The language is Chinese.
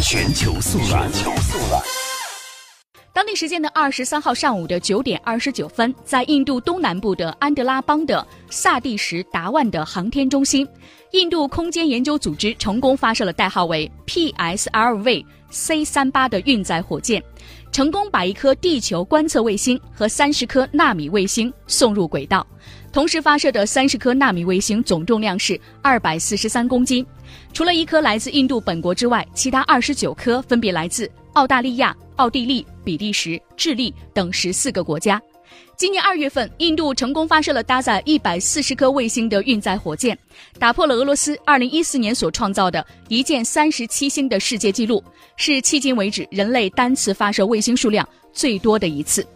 全球速览。全球速览。当地时间的二十三号上午的九点二十九分，在印度东南部的安德拉邦的萨蒂什达万的航天中心，印度空间研究组织成功发射了代号为 PSLV C 三八的运载火箭，成功把一颗地球观测卫星和三十颗纳米卫星送入轨道。同时发射的三十颗纳米卫星总重量是二百四十三公斤，除了一颗来自印度本国之外，其他二十九颗分别来自澳大利亚、奥地利。比利时、智利等十四个国家。今年二月份，印度成功发射了搭载一百四十颗卫星的运载火箭，打破了俄罗斯二零一四年所创造的一箭三十七星的世界纪录，是迄今为止人类单次发射卫星数量最多的一次。